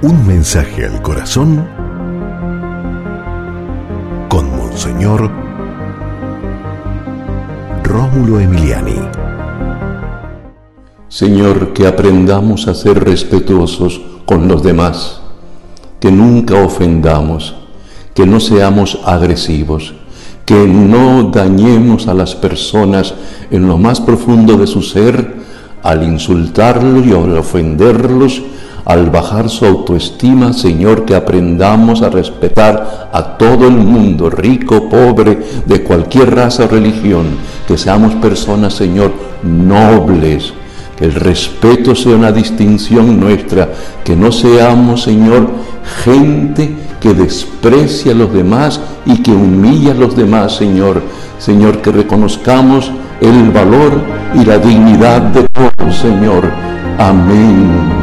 Un mensaje al corazón con Monseñor Rómulo Emiliani. Señor, que aprendamos a ser respetuosos con los demás, que nunca ofendamos, que no seamos agresivos, que no dañemos a las personas en lo más profundo de su ser al insultarlos y al ofenderlos al bajar su autoestima, Señor, que aprendamos a respetar a todo el mundo, rico, pobre, de cualquier raza o religión, que seamos personas, Señor, nobles, que el respeto sea una distinción nuestra, que no seamos, Señor, gente que desprecia a los demás y que humilla a los demás, Señor. Señor, que reconozcamos el valor y la dignidad de todos, Señor. Amén.